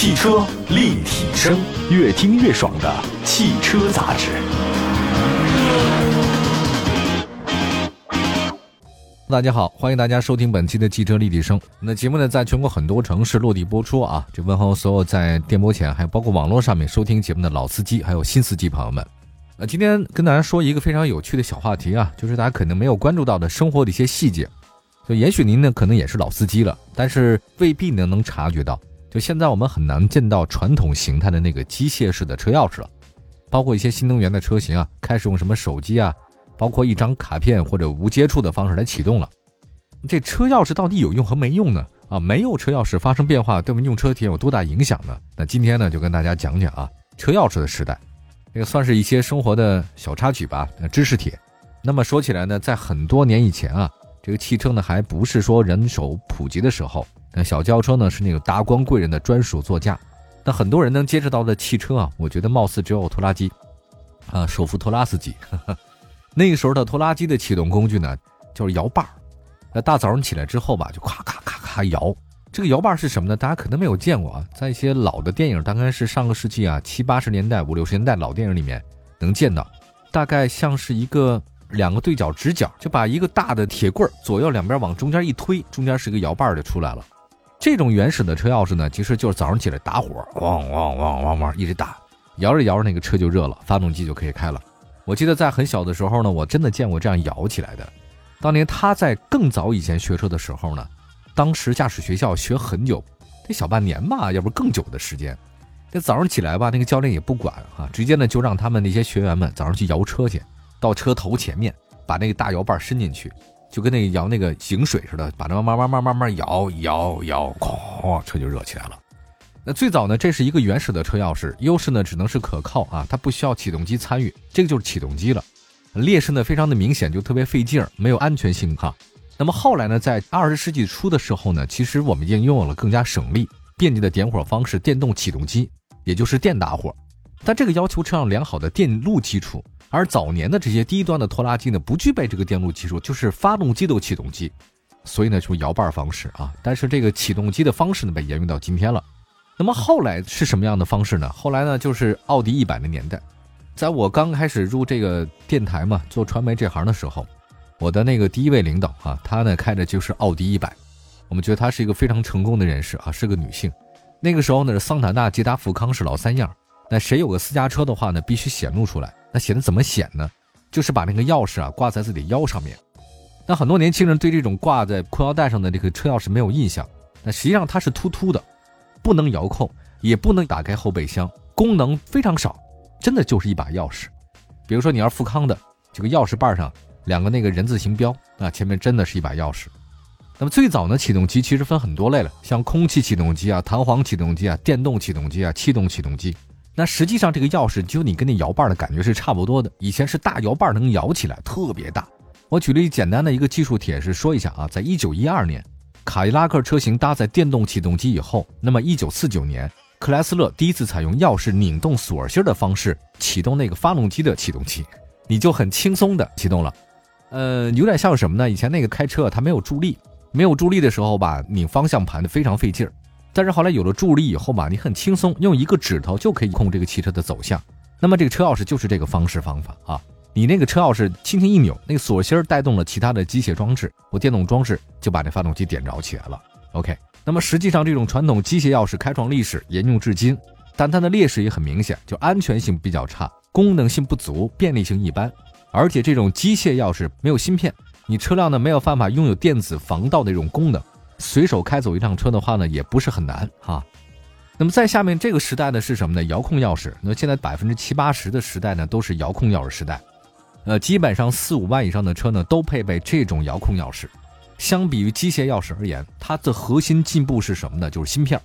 汽车立体声，越听越爽的汽车杂志。大家好，欢迎大家收听本期的汽车立体声。那节目呢，在全国很多城市落地播出啊。就问候所有在电波前，还有包括网络上面收听节目的老司机，还有新司机朋友们。那今天跟大家说一个非常有趣的小话题啊，就是大家可能没有关注到的生活的一些细节。就也许您呢，可能也是老司机了，但是未必呢能察觉到。现在我们很难见到传统形态的那个机械式的车钥匙了，包括一些新能源的车型啊，开始用什么手机啊。包括一张卡片或者无接触的方式来启动了，这车钥匙到底有用和没用呢？啊，没有车钥匙发生变化，对我们用车体验有多大影响呢？那今天呢，就跟大家讲讲啊，车钥匙的时代，这个算是一些生活的小插曲吧，知识帖。那么说起来呢，在很多年以前啊，这个汽车呢还不是说人手普及的时候，那小轿车呢是那个达官贵人的专属座驾，那很多人能接触到的汽车啊，我觉得貌似只有拖拉机，啊，首富拖拉斯基。那个时候的拖拉机的启动工具呢，就是摇把儿。那大早上起来之后吧，就咔咔咔咔摇。这个摇把儿是什么呢？大家可能没有见过啊，在一些老的电影，大概是上个世纪啊七八十年代、五六十年代老电影里面能见到。大概像是一个两个对角直角，就把一个大的铁棍儿左右两边往中间一推，中间是一个摇把儿就出来了。这种原始的车钥匙呢，其实就是早上起来打火，汪汪汪汪汪一直打，摇着摇着那个车就热了，发动机就可以开了。我记得在很小的时候呢，我真的见过这样摇起来的。当年他在更早以前学车的时候呢，当时驾驶学校学很久，得小半年吧，要不更久的时间。这早上起来吧，那个教练也不管啊，直接呢就让他们那些学员们早上去摇车去，到车头前面把那个大摇把伸进去，就跟那个摇那个井水似的，把那慢慢慢慢慢摇摇摇，哐，车就热起来了。那最早呢，这是一个原始的车钥匙，优势呢只能是可靠啊，它不需要启动机参与，这个就是启动机了。劣势呢非常的明显，就特别费劲儿，没有安全性哈。那么后来呢，在二十世纪初的时候呢，其实我们已经拥有了更加省力、便捷的点火方式——电动启动机，也就是电打火。但这个要求车上良好的电路基础，而早年的这些低端的拖拉机呢，不具备这个电路技术，就是发动机都启动机，所以呢，就摇把方式啊。但是这个启动机的方式呢，被沿用到今天了。那么后来是什么样的方式呢？后来呢，就是奥迪一百的年代，在我刚开始入这个电台嘛，做传媒这行的时候，我的那个第一位领导啊，他呢开的就是奥迪一百，我们觉得他是一个非常成功的人士啊，是个女性。那个时候呢，桑塔纳、捷达、富康是老三样，那谁有个私家车的话呢，必须显露出来。那显得怎么显呢？就是把那个钥匙啊挂在自己腰上面。那很多年轻人对这种挂在裤腰带上的这个车钥匙没有印象，那实际上它是突突的。不能遥控，也不能打开后备箱，功能非常少，真的就是一把钥匙。比如说，你要富康的这个钥匙把上两个那个人字形标，那前面真的是一把钥匙。那么最早呢，启动机其实分很多类了，像空气启动机啊、弹簧启动机啊、电动启动机啊、气动启动机。那实际上这个钥匙就你跟那摇把的感觉是差不多的。以前是大摇把能摇起来，特别大。我举例简单的一个技术帖是说一下啊，在一九一二年。卡迪拉克车型搭载电动启动机以后，那么1949年，克莱斯勒第一次采用钥匙拧动锁芯的方式启动那个发动机的启动器，你就很轻松的启动了。呃，有点像什么呢？以前那个开车它没有助力，没有助力的时候吧，拧方向盘的非常费劲儿。但是后来有了助力以后吧，你很轻松，用一个指头就可以控这个汽车的走向。那么这个车钥匙就是这个方式方法啊。你那个车钥匙轻轻一扭，那个锁芯带动了其他的机械装置或电动装置，就把这发动机点着起来了。OK，那么实际上这种传统机械钥匙开创历史沿用至今，但它的劣势也很明显，就安全性比较差，功能性不足，便利性一般。而且这种机械钥匙没有芯片，你车辆呢没有办法拥有电子防盗的这种功能，随手开走一辆车的话呢，也不是很难哈。那么在下面这个时代呢是什么呢？遥控钥匙。那现在百分之七八十的时代呢都是遥控钥匙时代。呃，基本上四五万以上的车呢，都配备这种遥控钥匙。相比于机械钥匙而言，它的核心进步是什么呢？就是芯片。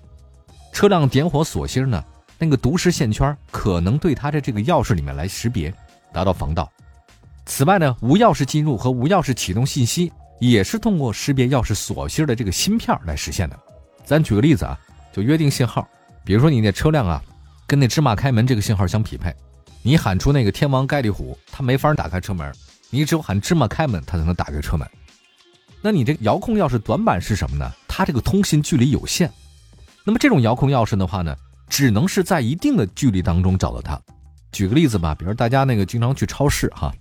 车辆点火锁芯呢，那个读时线圈可能对它的这个钥匙里面来识别，达到防盗。此外呢，无钥匙进入和无钥匙启动信息也是通过识别钥匙锁芯的这个芯片来实现的。咱举个例子啊，就约定信号，比如说你那车辆啊，跟那芝麻开门这个信号相匹配。你喊出那个天王盖地虎，它没法打开车门。你只有喊芝麻开门，它才能打开车门。那你这个遥控钥匙短板是什么呢？它这个通信距离有限。那么这种遥控钥匙的话呢，只能是在一定的距离当中找到它。举个例子吧，比如大家那个经常去超市哈，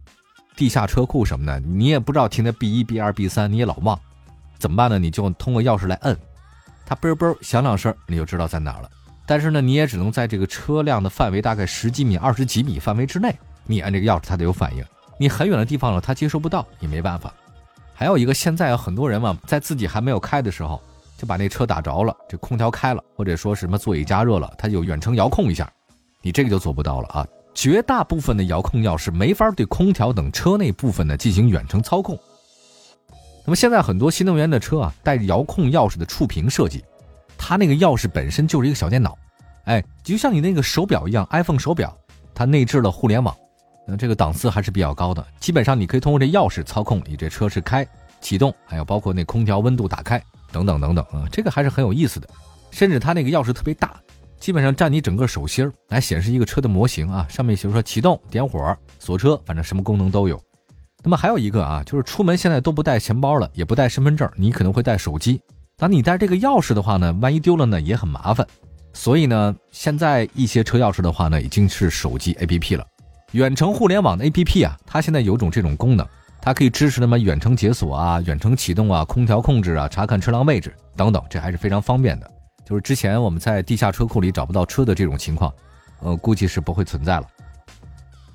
地下车库什么的，你也不知道停在 B 一、B 二、B 三，你也老忘，怎么办呢？你就通过钥匙来摁，它嘣嘣响两声，你就知道在哪儿了。但是呢，你也只能在这个车辆的范围大概十几米、二十几米范围之内，你按这个钥匙它得有反应。你很远的地方了，它接收不到，也没办法。还有一个，现在有很多人嘛，在自己还没有开的时候，就把那车打着了，这空调开了，或者说什么座椅加热了，它就远程遥控一下，你这个就做不到了啊。绝大部分的遥控钥匙没法对空调等车内部分呢进行远程操控。那么现在很多新能源的车啊，带遥控钥匙的触屏设计，它那个钥匙本身就是一个小电脑，哎，就像你那个手表一样，iPhone 手表，它内置了互联网，那这个档次还是比较高的。基本上你可以通过这钥匙操控你这车是开、启动，还有包括那空调温度打开等等等等啊，这个还是很有意思的。甚至它那个钥匙特别大。基本上占你整个手心儿来显示一个车的模型啊，上面比如说启动、点火、锁车，反正什么功能都有。那么还有一个啊，就是出门现在都不带钱包了，也不带身份证，你可能会带手机。当你带这个钥匙的话呢，万一丢了呢也很麻烦。所以呢，现在一些车钥匙的话呢，已经是手机 APP 了，远程互联网的 APP 啊，它现在有种这种功能，它可以支持什么远程解锁啊、远程启动啊、空调控制啊、查看车辆位置等等，这还是非常方便的。就是之前我们在地下车库里找不到车的这种情况，呃，估计是不会存在了。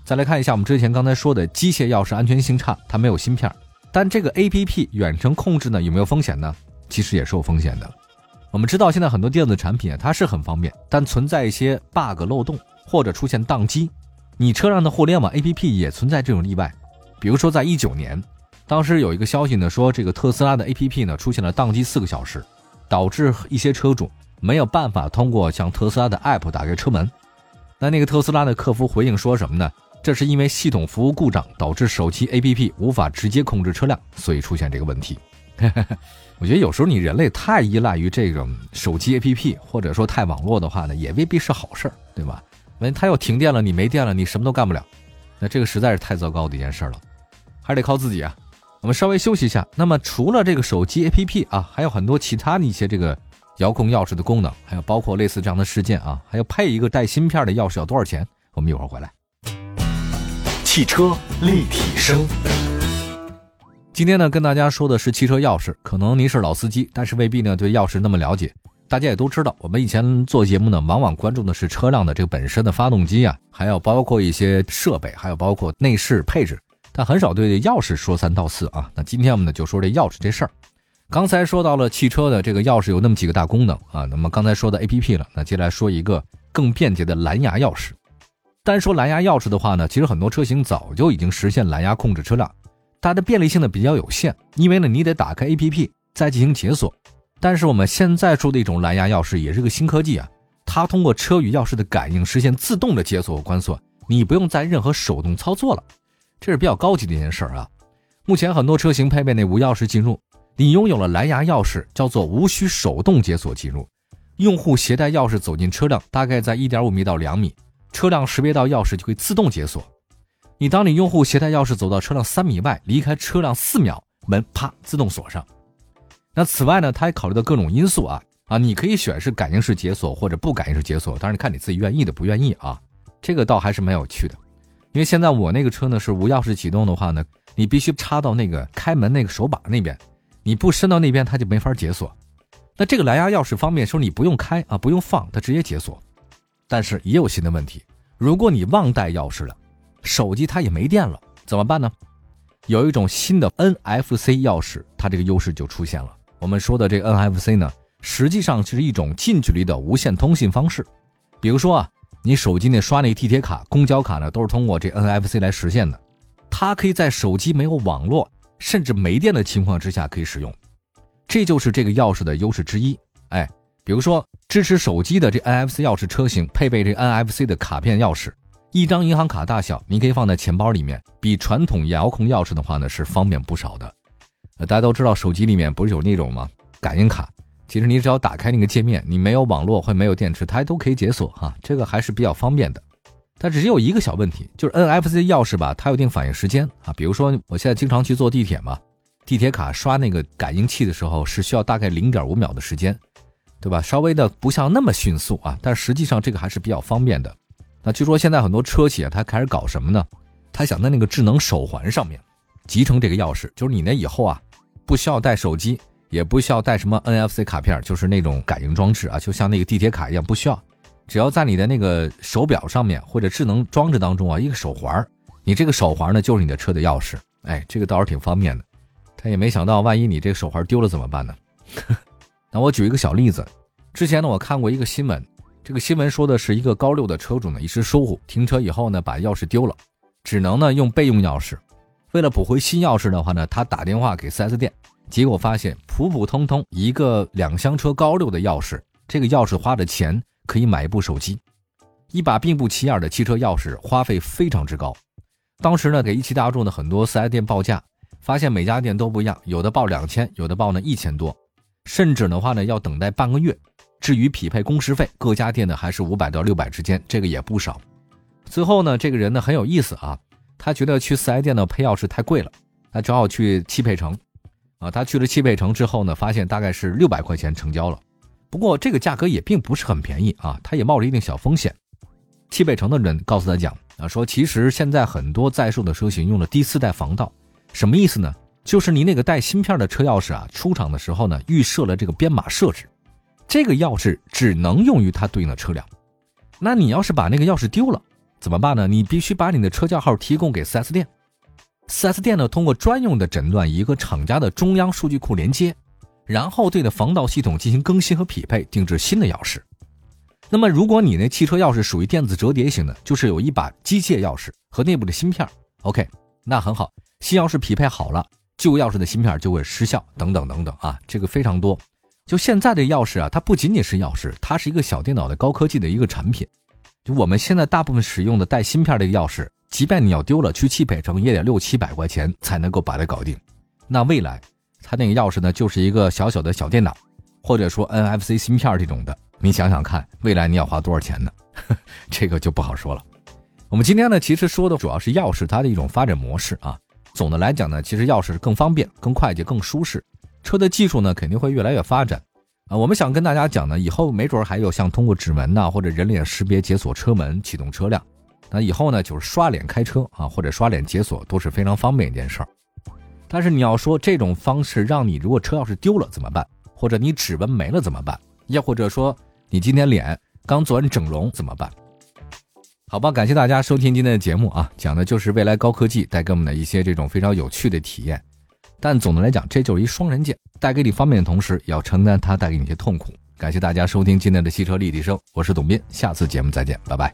再来看一下我们之前刚才说的机械钥匙安全性差，它没有芯片，但这个 A P P 远程控制呢有没有风险呢？其实也是有风险的。我们知道现在很多电子产品啊，它是很方便，但存在一些 bug 漏洞或者出现宕机，你车上的互联网 A P P 也存在这种例外。比如说在一九年，当时有一个消息呢说这个特斯拉的 A P P 呢出现了宕机四个小时。导致一些车主没有办法通过像特斯拉的 App 打开车门。那那个特斯拉的客服回应说什么呢？这是因为系统服务故障导致手机 APP 无法直接控制车辆，所以出现这个问题。我觉得有时候你人类太依赖于这种手机 APP，或者说太网络的话呢，也未必是好事儿，对吧？万一它要停电了，你没电了，你什么都干不了。那这个实在是太糟糕的一件事了，还得靠自己啊。我们稍微休息一下。那么除了这个手机 APP 啊，还有很多其他的一些这个遥控钥匙的功能，还有包括类似这样的事件啊，还有配一个带芯片的钥匙要多少钱？我们一会儿回来。汽车立体声。今天呢，跟大家说的是汽车钥匙。可能您是老司机，但是未必呢对钥匙那么了解。大家也都知道，我们以前做节目呢，往往关注的是车辆的这个本身的发动机啊，还有包括一些设备，还有包括内饰配置。但很少对钥匙说三道四啊。那今天我们呢就说这钥匙这事儿。刚才说到了汽车的这个钥匙有那么几个大功能啊。那么刚才说的 A P P 了，那接下来说一个更便捷的蓝牙钥匙。单说蓝牙钥匙的话呢，其实很多车型早就已经实现蓝牙控制车辆，它的便利性呢比较有限，因为呢你得打开 A P P 再进行解锁。但是我们现在说的一种蓝牙钥匙也是个新科技啊，它通过车与钥匙的感应实现自动的解锁和关锁，你不用再任何手动操作了。这是比较高级的一件事儿啊！目前很多车型配备那无钥匙进入，你拥有了蓝牙钥匙，叫做无需手动解锁进入。用户携带钥匙走进车辆，大概在一点五米到两米，车辆识别到钥匙就会自动解锁。你当你用户携带钥匙走到车辆三米外，离开车辆四秒，门啪自动锁上。那此外呢，它还考虑到各种因素啊啊，你可以选是感应式解锁或者不感应式解锁，当然你看你自己愿意的不愿意啊。这个倒还是蛮有趣的。因为现在我那个车呢是无钥匙启动的话呢，你必须插到那个开门那个手把那边，你不伸到那边它就没法解锁。那这个蓝牙钥匙方便说你不用开啊，不用放，它直接解锁。但是也有新的问题，如果你忘带钥匙了，手机它也没电了，怎么办呢？有一种新的 NFC 钥匙，它这个优势就出现了。我们说的这个 NFC 呢，实际上是一种近距离的无线通信方式，比如说啊。你手机那刷那地铁卡、公交卡呢，都是通过这 NFC 来实现的。它可以在手机没有网络，甚至没电的情况之下可以使用。这就是这个钥匙的优势之一。哎，比如说支持手机的这 NFC 钥匙车型，配备这 NFC 的卡片钥匙，一张银行卡大小，你可以放在钱包里面，比传统遥控钥匙的话呢是方便不少的。呃，大家都知道手机里面不是有那种吗？感应卡。其实你只要打开那个界面，你没有网络或没有电池，它都可以解锁哈，这个还是比较方便的。它只有一个小问题，就是 NFC 钥匙吧，它有一定反应时间啊。比如说我现在经常去坐地铁嘛，地铁卡刷那个感应器的时候是需要大概零点五秒的时间，对吧？稍微的不像那么迅速啊，但实际上这个还是比较方便的。那据说现在很多车企啊，它开始搞什么呢？他想在那个智能手环上面集成这个钥匙，就是你呢以后啊，不需要带手机，也不需要带什么 NFC 卡片，就是那种感应装置啊，就像那个地铁卡一样，不需要，只要在你的那个手表上面或者智能装置当中啊，一个手环，你这个手环呢就是你的车的钥匙，哎，这个倒是挺方便的。他也没想到，万一你这个手环丢了怎么办呢？那我举一个小例子，之前呢我看过一个新闻，这个新闻说的是一个高六的车主呢一时疏忽停车以后呢把钥匙丢了，只能呢用备用钥匙。为了补回新钥匙的话呢，他打电话给 4S 店，结果发现普普通通一个两厢车高六的钥匙，这个钥匙花的钱可以买一部手机，一把并不起眼的汽车钥匙花费非常之高。当时呢给一汽大众的很多 4S 店报价，发现每家店都不一样，有的报两千，有的报呢一千多。甚至的话呢，要等待半个月。至于匹配工时费，各家店呢还是五百到六百之间，这个也不少。最后呢，这个人呢很有意思啊，他觉得去四 S 店呢配钥匙太贵了，他只好去汽配城。啊，他去了汽配城之后呢，发现大概是六百块钱成交了。不过这个价格也并不是很便宜啊，他也冒着一定小风险。汽配城的人告诉他讲啊，说其实现在很多在售的车型用了第四代防盗，什么意思呢？就是你那个带芯片的车钥匙啊，出厂的时候呢，预设了这个编码设置，这个钥匙只能用于它对应的车辆。那你要是把那个钥匙丢了，怎么办呢？你必须把你的车架号提供给 4S 店，4S 店呢通过专用的诊断一个厂家的中央数据库连接，然后对的防盗系统进行更新和匹配，定制新的钥匙。那么如果你那汽车钥匙属于电子折叠型的，就是有一把机械钥匙和内部的芯片，OK，那很好，新钥匙匹配好了。旧钥匙的芯片就会失效，等等等等啊，这个非常多。就现在的钥匙啊，它不仅仅是钥匙，它是一个小电脑的高科技的一个产品。就我们现在大部分使用的带芯片的钥匙，即便你要丢了，去汽配城也得六七百块钱才能够把它搞定。那未来，它那个钥匙呢，就是一个小小的小电脑，或者说 NFC 芯片这种的。你想想看，未来你要花多少钱呢？这个就不好说了。我们今天呢，其实说的主要是钥匙它的一种发展模式啊。总的来讲呢，其实钥匙更方便、更快捷、更舒适。车的技术呢，肯定会越来越发展。啊，我们想跟大家讲呢，以后没准还有像通过指纹呐，或者人脸识别解锁车门、启动车辆。那以后呢，就是刷脸开车啊，或者刷脸解锁都是非常方便一件事儿。但是你要说这种方式让你如果车钥匙丢了怎么办？或者你指纹没了怎么办？又或者说你今天脸刚做完整容怎么办？好吧，感谢大家收听今天的节目啊，讲的就是未来高科技带给我们的一些这种非常有趣的体验。但总的来讲，这就是一双刃剑，带给你方便的同时，也要承担它带给你一些痛苦。感谢大家收听今天的汽车立体声，我是董斌，下次节目再见，拜拜。